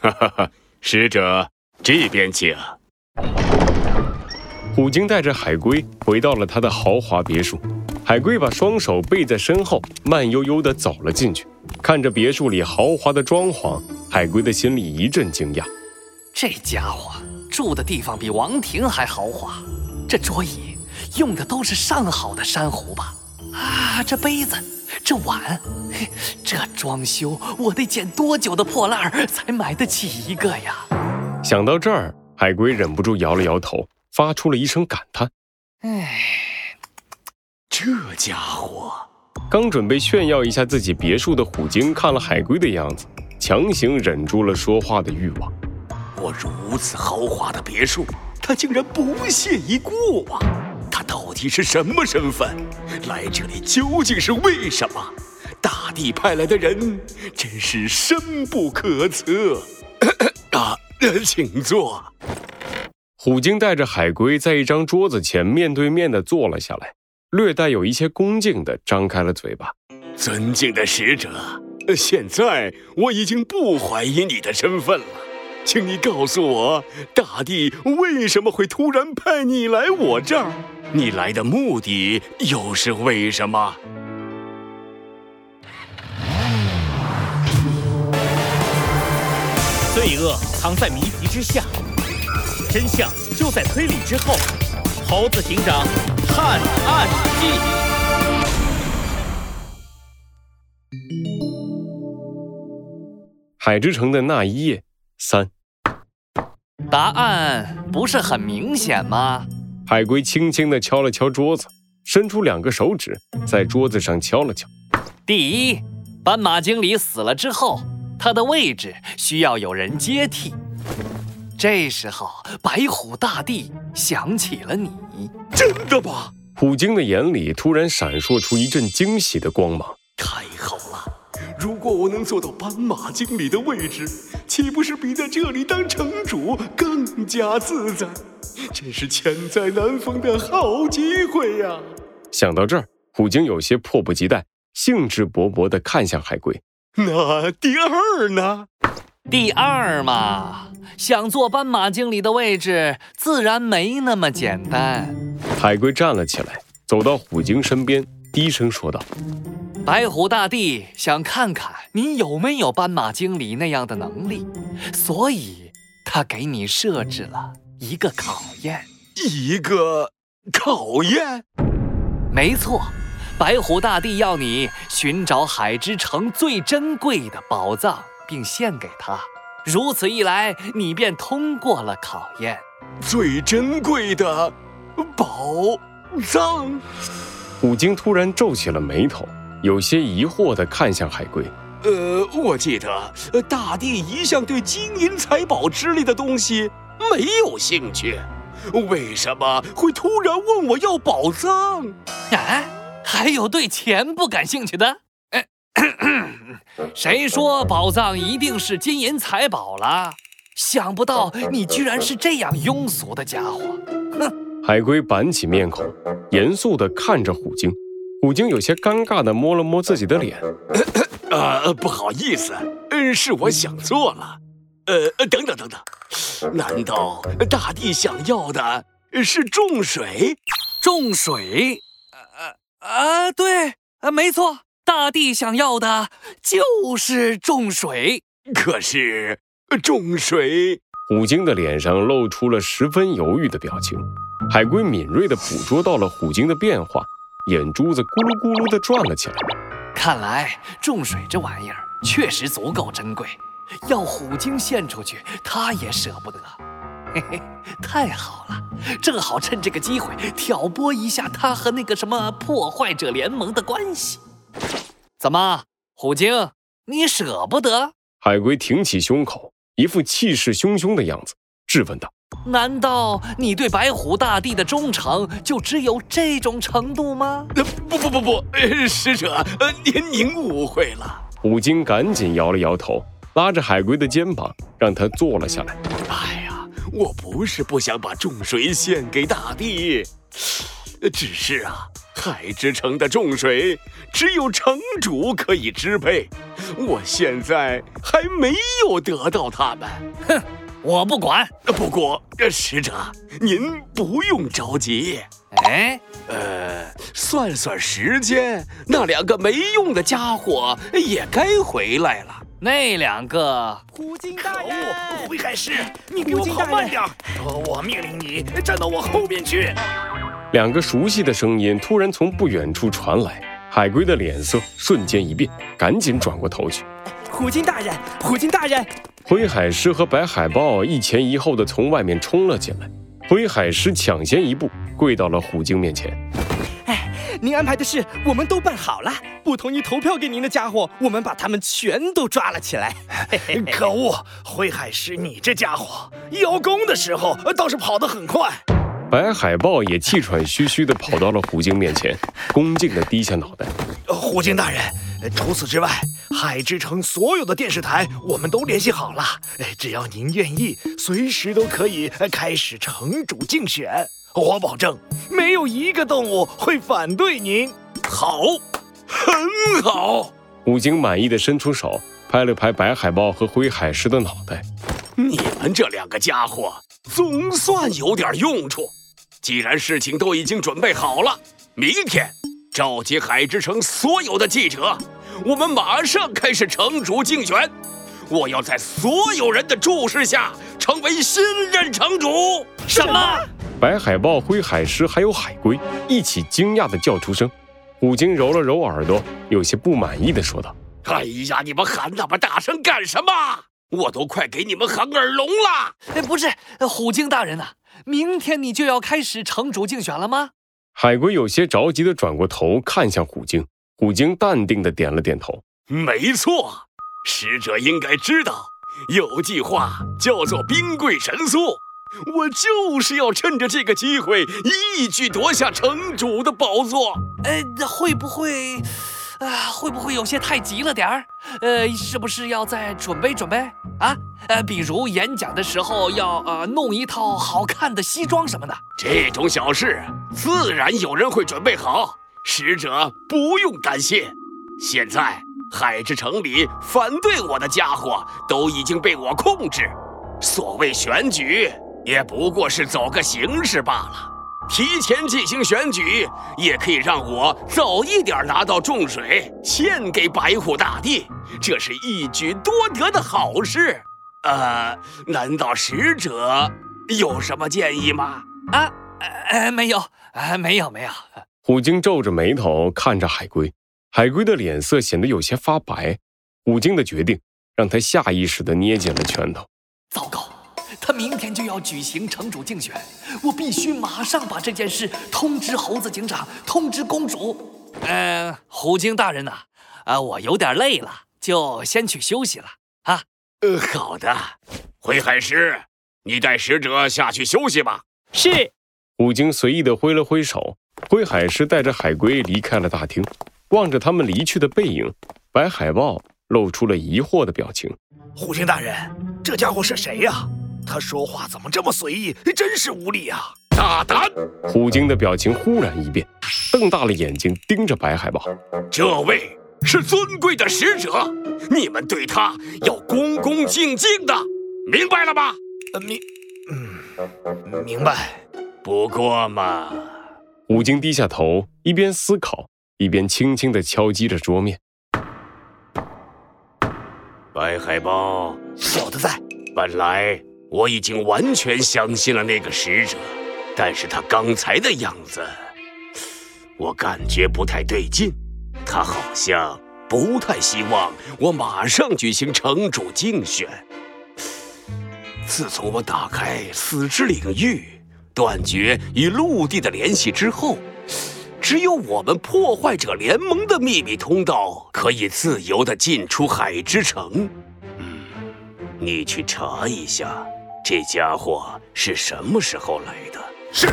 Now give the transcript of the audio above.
哈哈哈，使者这边请。虎鲸带着海龟回到了他的豪华别墅，海龟把双手背在身后，慢悠悠地走了进去。看着别墅里豪华的装潢，海龟的心里一阵惊讶：这家伙住的地方比王庭还豪华，这桌椅用的都是上好的珊瑚吧？啊，这杯子、这碗，嘿，这装修我得捡多久的破烂儿才买得起一个呀？想到这儿，海龟忍不住摇了摇头。发出了一声感叹：“哎，这家伙！”刚准备炫耀一下自己别墅的虎鲸看了海龟的样子，强行忍住了说话的欲望。我如此豪华的别墅，他竟然不屑一顾啊！他到底是什么身份？来这里究竟是为什么？大帝派来的人真是深不可测。啊，请坐。虎鲸带着海龟在一张桌子前面对面的坐了下来，略带有一些恭敬的张开了嘴巴。尊敬的使者，现在我已经不怀疑你的身份了，请你告诉我，大帝为什么会突然派你来我这儿？你来的目的又是为什么？罪恶藏在谜题之下。真相就在推理之后，猴子警长探案记。海之城的那一夜三，答案不是很明显吗？海龟轻轻的敲了敲桌子，伸出两个手指在桌子上敲了敲。第一，斑马经理死了之后，他的位置需要有人接替。这时候，白虎大帝想起了你，真的吗？虎鲸的眼里突然闪烁出一阵惊喜的光芒。太好了！如果我能坐到斑马经理的位置，岂不是比在这里当城主更加自在？真是千载难逢的好机会呀！想到这儿，虎鲸有些迫不及待，兴致勃勃地看向海龟。那第二呢？第二嘛，想坐斑马经理的位置，自然没那么简单。海龟站了起来，走到虎鲸身边，低声说道：“白虎大帝想看看你有没有斑马经理那样的能力，所以他给你设置了一个考验。一个考验？没错，白虎大帝要你寻找海之城最珍贵的宝藏。”并献给他，如此一来，你便通过了考验。最珍贵的宝藏。虎鲸突然皱起了眉头，有些疑惑地看向海龟。呃，我记得大帝一向对金银财宝之类的东西没有兴趣，为什么会突然问我要宝藏？啊，还有对钱不感兴趣的？谁说宝藏一定是金银财宝了？想不到你居然是这样庸俗的家伙！哼！海龟板起面孔，严肃地看着虎鲸。虎鲸有些尴尬地摸了摸自己的脸，呃，不好意思，嗯，是我想错了。呃，等等等等，难道大地想要的是重水？重水？啊啊，对，啊，没错。大地想要的就是重水，可是重水，虎鲸的脸上露出了十分犹豫的表情。海龟敏锐地捕捉到了虎鲸的变化，眼珠子咕噜咕噜地转了起来。看来重水这玩意儿确实足够珍贵，要虎鲸献出去，他也舍不得。嘿嘿，太好了，正好趁这个机会挑拨一下他和那个什么破坏者联盟的关系。怎么，虎鲸，你舍不得？海龟挺起胸口，一副气势汹汹的样子，质问道：“难道你对白虎大帝的忠诚就只有这种程度吗？”“不不不不，使者，呃，您您误会了。”虎鲸赶紧摇了摇头，拉着海龟的肩膀，让他坐了下来。“哎呀，我不是不想把重水献给大地，只是啊。”海之城的重水只有城主可以支配，我现在还没有得到他们。哼，我不管。不过，使者，您不用着急。哎，呃，算算时间，那两个没用的家伙也该回来了。那两个，虎鲸大人，灰海狮，你给我跑慢点！我命令你站到我后面去。两个熟悉的声音突然从不远处传来，海龟的脸色瞬间一变，赶紧转过头去。虎鲸大人，虎鲸大人！灰海狮和白海豹一前一后的从外面冲了进来，灰海狮抢先一步跪到了虎鲸面前。哎，您安排的事我们都办好了。不同意投票给您的家伙，我们把他们全都抓了起来。可恶，灰海狮，你这家伙邀功的时候倒是跑得很快。白海豹也气喘吁吁地跑到了虎鲸面前，恭敬地低下脑袋。虎鲸大人，除此之外，海之城所有的电视台我们都联系好了。只要您愿意，随时都可以开始城主竞选。我保证，没有一个动物会反对您。好。很好，虎鲸满意的伸出手，拍了拍白海豹和灰海狮的脑袋。你们这两个家伙总算有点用处。既然事情都已经准备好了，明天召集海之城所有的记者，我们马上开始城主竞选。我要在所有人的注视下成为新任城主。什么？白海豹、灰海狮还有海龟一起惊讶的叫出声。虎鲸揉了揉耳朵，有些不满意的说道：“哎呀，你们喊那么大声干什么？我都快给你们喊耳聋了！”哎，不是，虎鲸大人呐，明天你就要开始城主竞选了吗？海龟有些着急的转过头看向虎鲸，虎鲸淡定的点了点头：“没错，使者应该知道，有句话叫做‘兵贵神速’。”我就是要趁着这个机会一举夺下城主的宝座。呃，会不会，啊，会不会有些太急了点儿？呃，是不是要再准备准备啊？呃，比如演讲的时候要呃弄一套好看的西装什么的。这种小事自然有人会准备好，使者不用担心。现在海之城里反对我的家伙都已经被我控制。所谓选举。也不过是走个形式罢了。提前进行选举，也可以让我早一点拿到重水，献给白虎大帝，这是一举多得的好事。呃，难道使者有什么建议吗？啊，呃，没有，啊，没有，没有。虎鲸皱着眉头看着海龟，海龟的脸色显得有些发白。虎鲸的决定让他下意识地捏紧了拳头。糟糕。他明天就要举行城主竞选，我必须马上把这件事通知猴子警长，通知公主。嗯，虎鲸大人呐，啊，我有点累了，就先去休息了啊。呃，好的，灰海狮，你带使者下去休息吧。是。虎鲸随意的挥了挥手，灰海狮带着海龟离开了大厅。望着他们离去的背影，白海豹露出了疑惑的表情。虎鲸大人，这家伙是谁呀？他说话怎么这么随意，真是无礼啊！大胆！虎鲸的表情忽然一变，瞪大了眼睛盯着白海豹。这位是尊贵的使者，你们对他要恭恭敬敬的，明白了吗？明，嗯，明白。不过嘛，虎鲸低下头，一边思考，一边轻轻地敲击着桌面。白海豹，小的在。本来。我已经完全相信了那个使者，但是他刚才的样子，我感觉不太对劲。他好像不太希望我马上举行城主竞选。自从我打开死之领域，断绝与陆地的联系之后，只有我们破坏者联盟的秘密通道可以自由的进出海之城。嗯，你去查一下。这家伙是什么时候来的？是。